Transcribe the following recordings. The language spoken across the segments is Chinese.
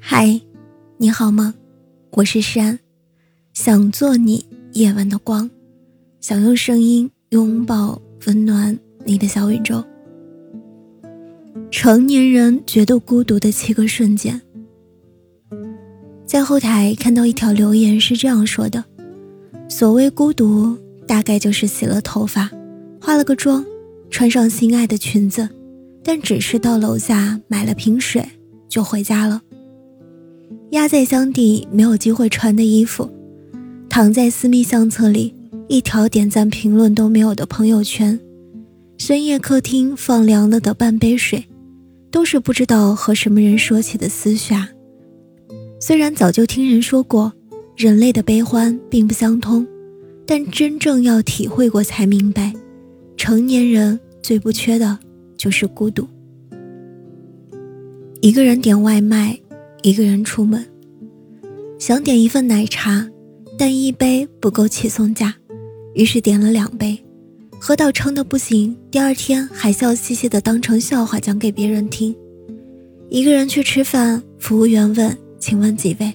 嗨，你好吗？我是山，想做你夜晚的光，想用声音拥抱温暖你的小宇宙。成年人觉得孤独的七个瞬间，在后台看到一条留言是这样说的：所谓孤独，大概就是洗了头发，化了个妆，穿上心爱的裙子，但只是到楼下买了瓶水就回家了。压在箱底没有机会穿的衣服，躺在私密相册里一条点赞评论都没有的朋友圈，深夜客厅放凉了的半杯水，都是不知道和什么人说起的私下。虽然早就听人说过，人类的悲欢并不相通，但真正要体会过才明白，成年人最不缺的就是孤独。一个人点外卖。一个人出门，想点一份奶茶，但一杯不够起送价，于是点了两杯，喝到撑得不行，第二天还笑嘻嘻的当成笑话讲给别人听。一个人去吃饭，服务员问：“请问几位？”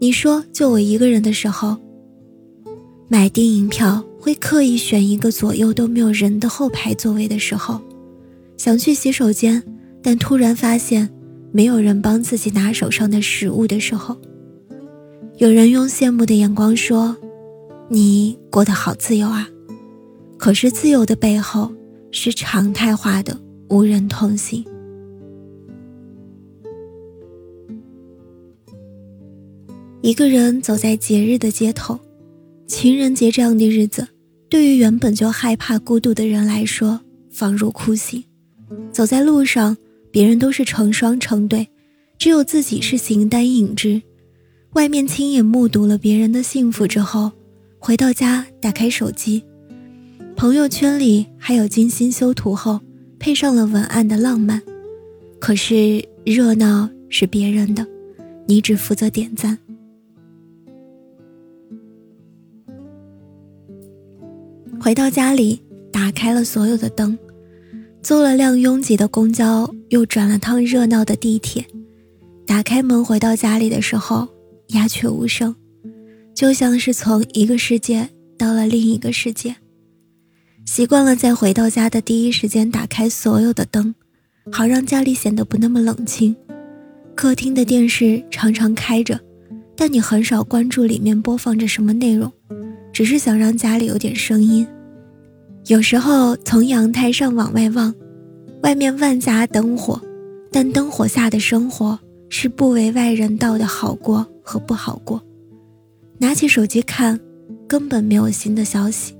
你说：“就我一个人的时候。”买电影票会刻意选一个左右都没有人的后排座位的时候，想去洗手间，但突然发现。没有人帮自己拿手上的食物的时候，有人用羡慕的眼光说：“你过得好自由啊！”可是自由的背后是常态化的无人同行。一个人走在节日的街头，情人节这样的日子，对于原本就害怕孤独的人来说，仿如酷刑。走在路上。别人都是成双成对，只有自己是形单影只。外面亲眼目睹了别人的幸福之后，回到家打开手机，朋友圈里还有精心修图后配上了文案的浪漫。可是热闹是别人的，你只负责点赞。回到家里，打开了所有的灯。坐了辆拥挤的公交，又转了趟热闹的地铁。打开门回到家里的时候，鸦雀无声，就像是从一个世界到了另一个世界。习惯了在回到家的第一时间打开所有的灯，好让家里显得不那么冷清。客厅的电视常常开着，但你很少关注里面播放着什么内容，只是想让家里有点声音。有时候从阳台上往外望，外面万家灯火，但灯火下的生活是不为外人道的好过和不好过。拿起手机看，根本没有新的消息。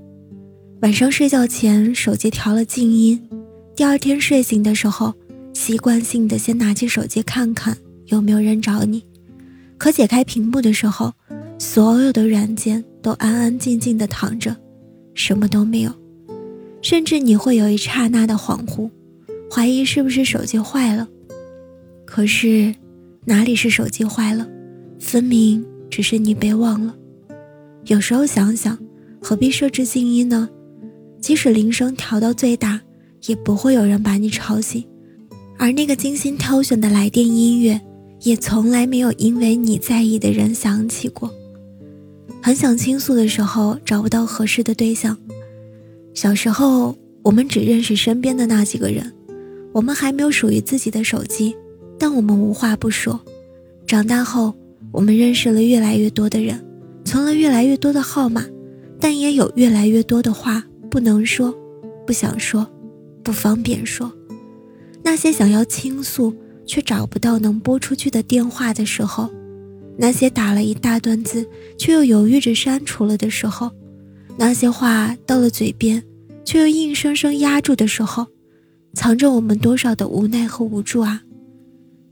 晚上睡觉前手机调了静音，第二天睡醒的时候，习惯性的先拿起手机看看有没有人找你。可解开屏幕的时候，所有的软件都安安静静的躺着，什么都没有。甚至你会有一刹那的恍惚，怀疑是不是手机坏了。可是，哪里是手机坏了，分明只是你被忘了。有时候想想，何必设置静音呢？即使铃声调到最大，也不会有人把你吵醒。而那个精心挑选的来电音乐，也从来没有因为你在意的人响起过。很想倾诉的时候，找不到合适的对象。小时候，我们只认识身边的那几个人，我们还没有属于自己的手机，但我们无话不说。长大后，我们认识了越来越多的人，存了越来越多的号码，但也有越来越多的话不能说，不想说，不方便说。那些想要倾诉却找不到能拨出去的电话的时候，那些打了一大段字却又犹豫着删除了的时候。那些话到了嘴边，却又硬生生压住的时候，藏着我们多少的无奈和无助啊！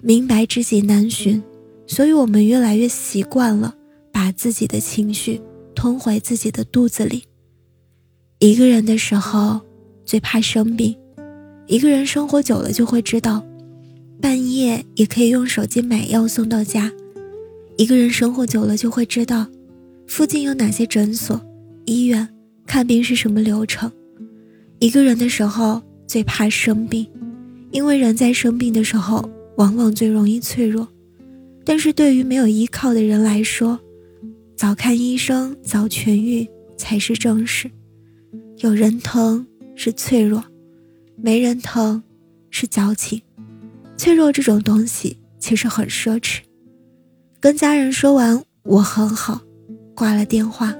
明白知己难寻，所以我们越来越习惯了把自己的情绪吞回自己的肚子里。一个人的时候最怕生病，一个人生活久了就会知道，半夜也可以用手机买药送到家。一个人生活久了就会知道，附近有哪些诊所。医院看病是什么流程？一个人的时候最怕生病，因为人在生病的时候往往最容易脆弱。但是对于没有依靠的人来说，早看医生早痊愈才是正事。有人疼是脆弱，没人疼是矫情。脆弱这种东西其实很奢侈。跟家人说完我很好，挂了电话。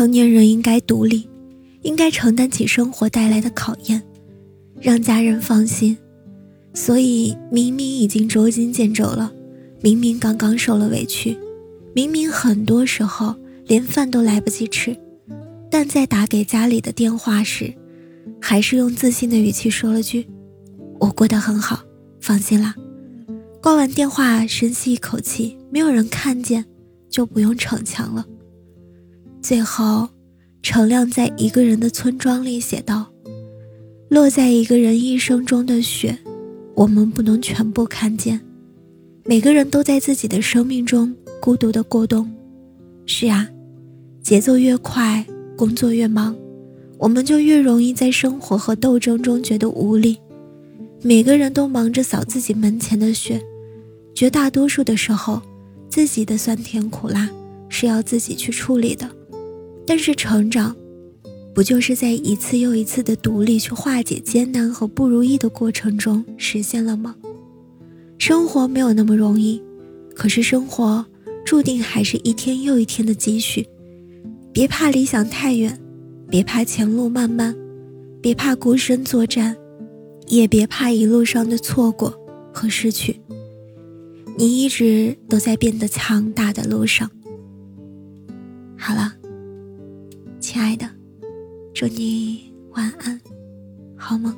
成年人应该独立，应该承担起生活带来的考验，让家人放心。所以明明已经捉襟见肘了，明明刚刚受了委屈，明明很多时候连饭都来不及吃，但在打给家里的电话时，还是用自信的语气说了句：“我过得很好，放心啦。”挂完电话，深吸一口气，没有人看见，就不用逞强了。最后，程亮在一个人的村庄里写道：“落在一个人一生中的雪，我们不能全部看见。每个人都在自己的生命中孤独的过冬。是啊，节奏越快，工作越忙，我们就越容易在生活和斗争中觉得无力。每个人都忙着扫自己门前的雪。”绝大多数的时候，自己的酸甜苦辣是要自己去处理的。但是成长，不就是在一次又一次的独立去化解艰难和不如意的过程中实现了吗？生活没有那么容易，可是生活注定还是一天又一天的积蓄。别怕理想太远，别怕前路漫漫，别怕孤身作战，也别怕一路上的错过和失去。你一直都在变得强大的路上。好了，亲爱的，祝你晚安，好梦。